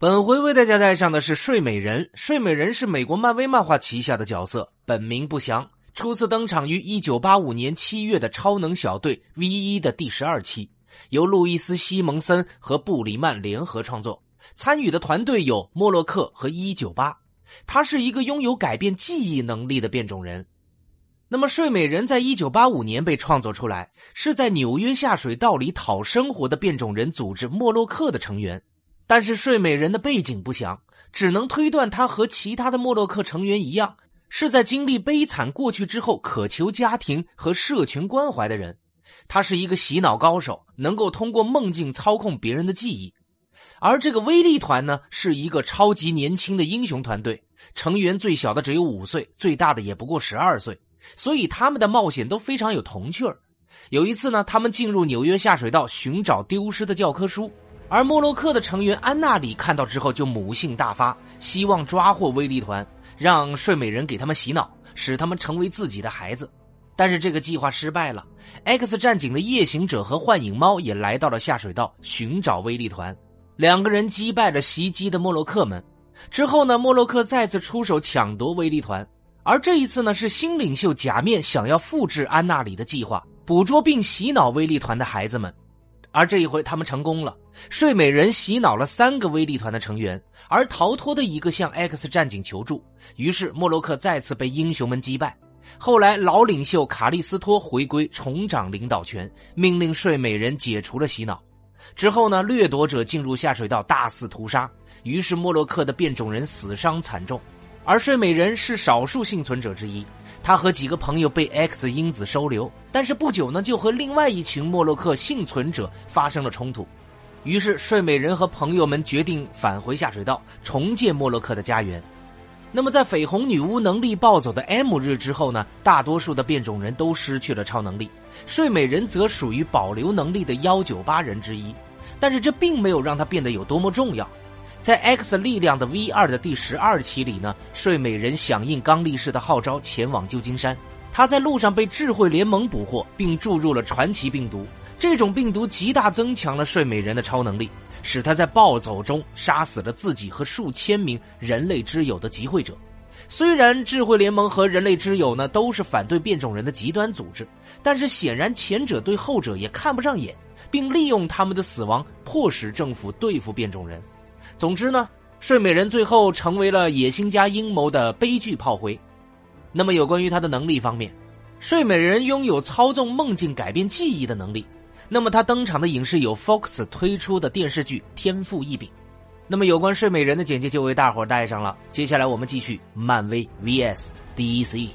本回为大家带上的是睡美人。睡美人是美国漫威漫画旗下的角色，本名不详，初次登场于1985年7月的《超能小队 V 一》的第十二期，由路易斯·西蒙森和布里曼联合创作，参与的团队有莫洛克和198。他是一个拥有改变记忆能力的变种人。那么，睡美人在1985年被创作出来，是在纽约下水道里讨生活的变种人组织莫洛克的成员。但是睡美人的背景不详，只能推断她和其他的莫洛克成员一样，是在经历悲惨过去之后渴求家庭和社群关怀的人。他是一个洗脑高手，能够通过梦境操控别人的记忆。而这个威力团呢，是一个超级年轻的英雄团队，成员最小的只有五岁，最大的也不过十二岁，所以他们的冒险都非常有童趣儿。有一次呢，他们进入纽约下水道寻找丢失的教科书。而莫洛克的成员安娜里看到之后就母性大发，希望抓获威力团，让睡美人给他们洗脑，使他们成为自己的孩子。但是这个计划失败了。X 战警的夜行者和幻影猫也来到了下水道寻找威力团，两个人击败了袭击的莫洛克们。之后呢，莫洛克再次出手抢夺威力团，而这一次呢，是新领袖假面想要复制安娜里的计划，捕捉并洗脑威力团的孩子们。而这一回，他们成功了。睡美人洗脑了三个威力团的成员，而逃脱的一个向 X 战警求助。于是莫洛克再次被英雄们击败。后来，老领袖卡利斯托回归，重掌领导权，命令睡美人解除了洗脑。之后呢，掠夺者进入下水道，大肆屠杀。于是莫洛克的变种人死伤惨重，而睡美人是少数幸存者之一。他和几个朋友被 X 因子收留，但是不久呢，就和另外一群莫洛克幸存者发生了冲突。于是睡美人和朋友们决定返回下水道，重建莫洛克的家园。那么，在绯红女巫能力暴走的 M 日之后呢？大多数的变种人都失去了超能力，睡美人则属于保留能力的幺九八人之一。但是这并没有让他变得有多么重要。在 X 力量的 V 二的第十二期里呢，睡美人响应刚力士的号召前往旧金山。他在路上被智慧联盟捕获，并注入了传奇病毒。这种病毒极大增强了睡美人的超能力，使他在暴走中杀死了自己和数千名人类之友的集会者。虽然智慧联盟和人类之友呢都是反对变种人的极端组织，但是显然前者对后者也看不上眼，并利用他们的死亡迫使政府对付变种人。总之呢，睡美人最后成为了野心家阴谋的悲剧炮灰。那么，有关于他的能力方面，睡美人拥有操纵梦境、改变记忆的能力。那么，他登场的影视有 Fox 推出的电视剧《天赋异禀》。那么，有关睡美人的简介就为大伙带上了。接下来，我们继续漫威 VS DC。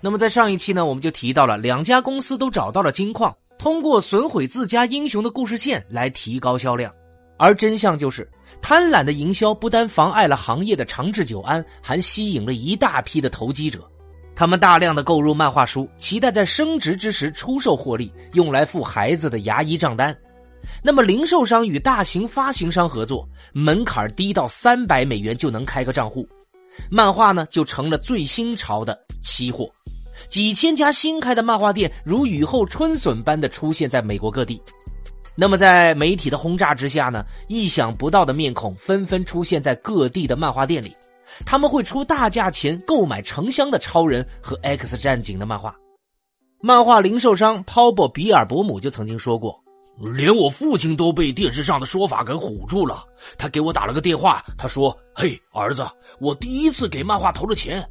那么，在上一期呢，我们就提到了两家公司都找到了金矿，通过损毁自家英雄的故事线来提高销量。而真相就是，贪婪的营销不单妨碍了行业的长治久安，还吸引了一大批的投机者。他们大量的购入漫画书，期待在升值之时出售获利，用来付孩子的牙医账单。那么，零售商与大型发行商合作，门槛低到三百美元就能开个账户，漫画呢就成了最新潮的期货。几千家新开的漫画店如雨后春笋般的出现在美国各地。那么，在媒体的轰炸之下呢，意想不到的面孔纷纷出现在各地的漫画店里，他们会出大价钱购买成箱的超人和 X 战警的漫画。漫画零售商 p 博比尔伯姆就曾经说过：“连我父亲都被电视上的说法给唬住了。他给我打了个电话，他说：‘嘿，儿子，我第一次给漫画投了钱，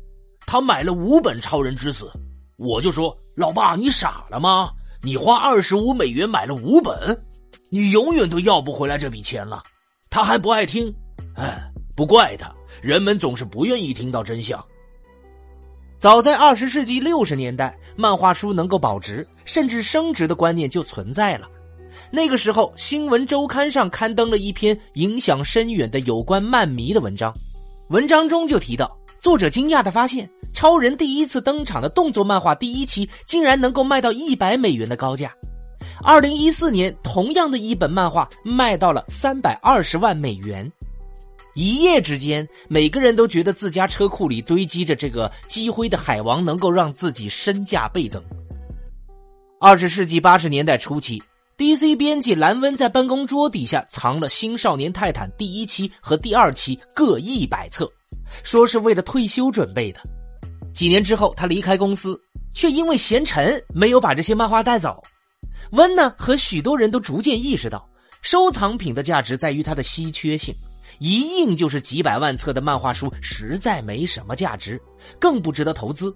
他买了五本超人之死。’我就说：‘老爸，你傻了吗？你花二十五美元买了五本？’”你永远都要不回来这笔钱了，他还不爱听，哎，不怪他，人们总是不愿意听到真相。早在二十世纪六十年代，漫画书能够保值甚至升值的观念就存在了。那个时候，《新闻周刊》上刊登了一篇影响深远的有关漫迷的文章，文章中就提到，作者惊讶的发现，超人第一次登场的动作漫画第一期竟然能够卖到一百美元的高价。二零一四年，同样的一本漫画卖到了三百二十万美元。一夜之间，每个人都觉得自家车库里堆积着这个积灰的海王，能够让自己身价倍增。二十世纪八十年代初期，DC 编辑兰温在办公桌底下藏了《新少年泰坦》第一期和第二期各一百册，说是为了退休准备的。几年之后，他离开公司，却因为嫌沉没有把这些漫画带走。温呢和许多人都逐渐意识到，收藏品的价值在于它的稀缺性，一印就是几百万册的漫画书实在没什么价值，更不值得投资。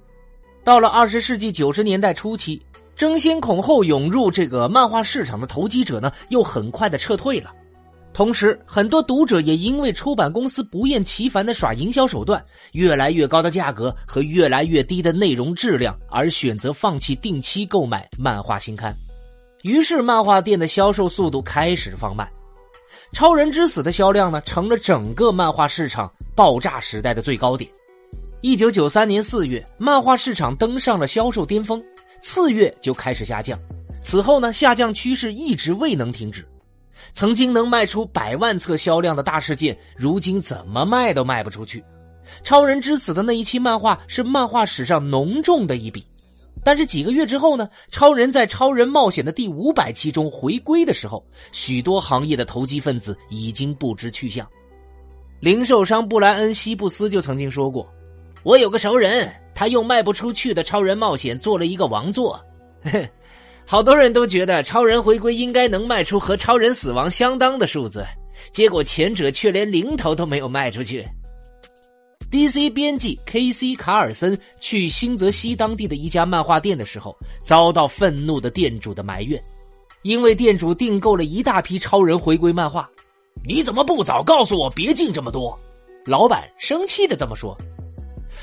到了二十世纪九十年代初期。争先恐后涌入这个漫画市场的投机者呢，又很快的撤退了。同时，很多读者也因为出版公司不厌其烦的耍营销手段、越来越高的价格和越来越低的内容质量，而选择放弃定期购买漫画新刊。于是，漫画店的销售速度开始放慢。《超人之死》的销量呢，成了整个漫画市场爆炸时代的最高点。一九九三年四月，漫画市场登上了销售巅峰。次月就开始下降，此后呢，下降趋势一直未能停止。曾经能卖出百万册销量的大事件，如今怎么卖都卖不出去。超人之死的那一期漫画是漫画史上浓重的一笔，但是几个月之后呢，超人在超人冒险的第五百期中回归的时候，许多行业的投机分子已经不知去向。零售商布莱恩·西布斯就曾经说过。我有个熟人，他用卖不出去的《超人冒险》做了一个王座，嘿 好多人都觉得超人回归应该能卖出和超人死亡相当的数字，结果前者却连零头都没有卖出去。DC 编辑 K.C. 卡尔森去新泽西当地的一家漫画店的时候，遭到愤怒的店主的埋怨，因为店主订购了一大批超人回归漫画，你怎么不早告诉我别进这么多？老板生气的这么说。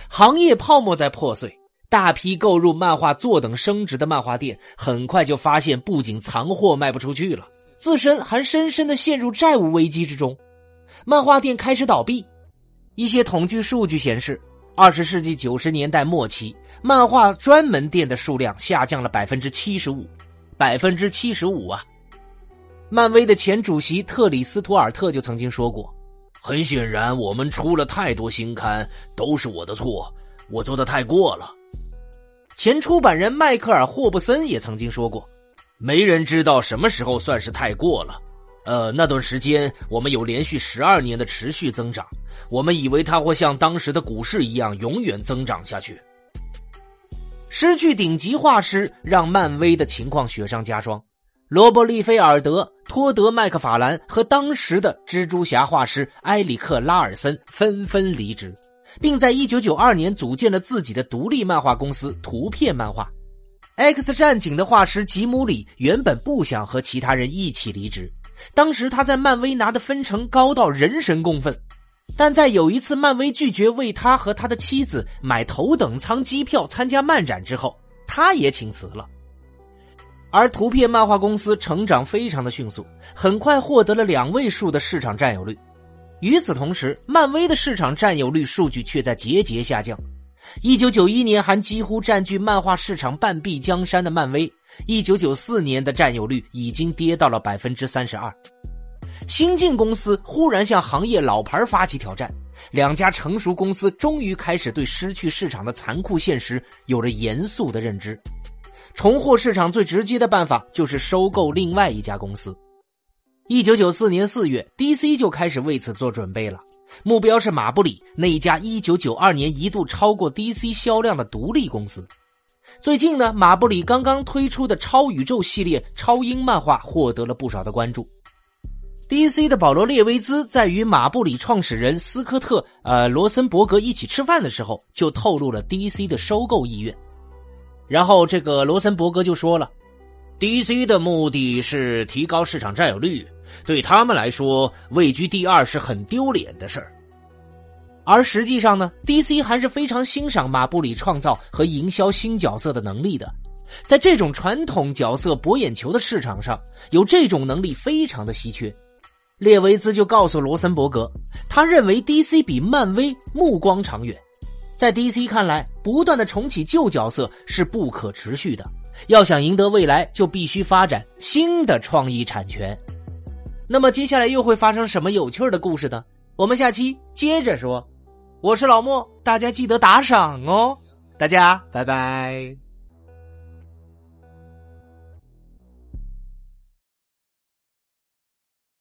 行业泡沫在破碎，大批购入漫画坐等升值的漫画店，很快就发现不仅藏货卖不出去了，自身还深深的陷入债务危机之中。漫画店开始倒闭。一些统计数据显示，二十世纪九十年代末期，漫画专门店的数量下降了百分之七十五，百分之七十五啊！漫威的前主席特里斯图尔特就曾经说过。很显然，我们出了太多新刊，都是我的错，我做的太过了。前出版人迈克尔·霍布森也曾经说过：“没人知道什么时候算是太过了。”呃，那段时间我们有连续十二年的持续增长，我们以为它会像当时的股市一样永远增长下去。失去顶级画师，让漫威的情况雪上加霜。罗伯·利菲尔德、托德·麦克法兰和当时的蜘蛛侠画师埃里克·拉尔森纷纷离职，并在1992年组建了自己的独立漫画公司图片漫画。X 战警的画师吉姆里原本不想和其他人一起离职，当时他在漫威拿的分成高到人神共愤，但在有一次漫威拒绝为他和他的妻子买头等舱机票参加漫展之后，他也请辞了。而图片漫画公司成长非常的迅速，很快获得了两位数的市场占有率。与此同时，漫威的市场占有率数据却在节节下降。一九九一年还几乎占据漫画市场半壁江山的漫威，一九九四年的占有率已经跌到了百分之三十二。新进公司忽然向行业老牌发起挑战，两家成熟公司终于开始对失去市场的残酷现实有了严肃的认知。重获市场最直接的办法就是收购另外一家公司。一九九四年四月，DC 就开始为此做准备了，目标是马布里那一家一九九二年一度超过 DC 销量的独立公司。最近呢，马布里刚刚推出的超宇宙系列超英漫画获得了不少的关注。DC 的保罗列维兹在与马布里创始人斯科特呃罗森伯格一起吃饭的时候，就透露了 DC 的收购意愿。然后这个罗森伯格就说了，DC 的目的是提高市场占有率，对他们来说位居第二是很丢脸的事儿。而实际上呢，DC 还是非常欣赏马布里创造和营销新角色的能力的。在这种传统角色博眼球的市场上，有这种能力非常的稀缺。列维兹就告诉罗森伯格，他认为 DC 比漫威目光长远。在 DC 看来，不断的重启旧角色是不可持续的。要想赢得未来，就必须发展新的创意产权。那么接下来又会发生什么有趣的故事呢？我们下期接着说。我是老莫，大家记得打赏哦。大家拜拜。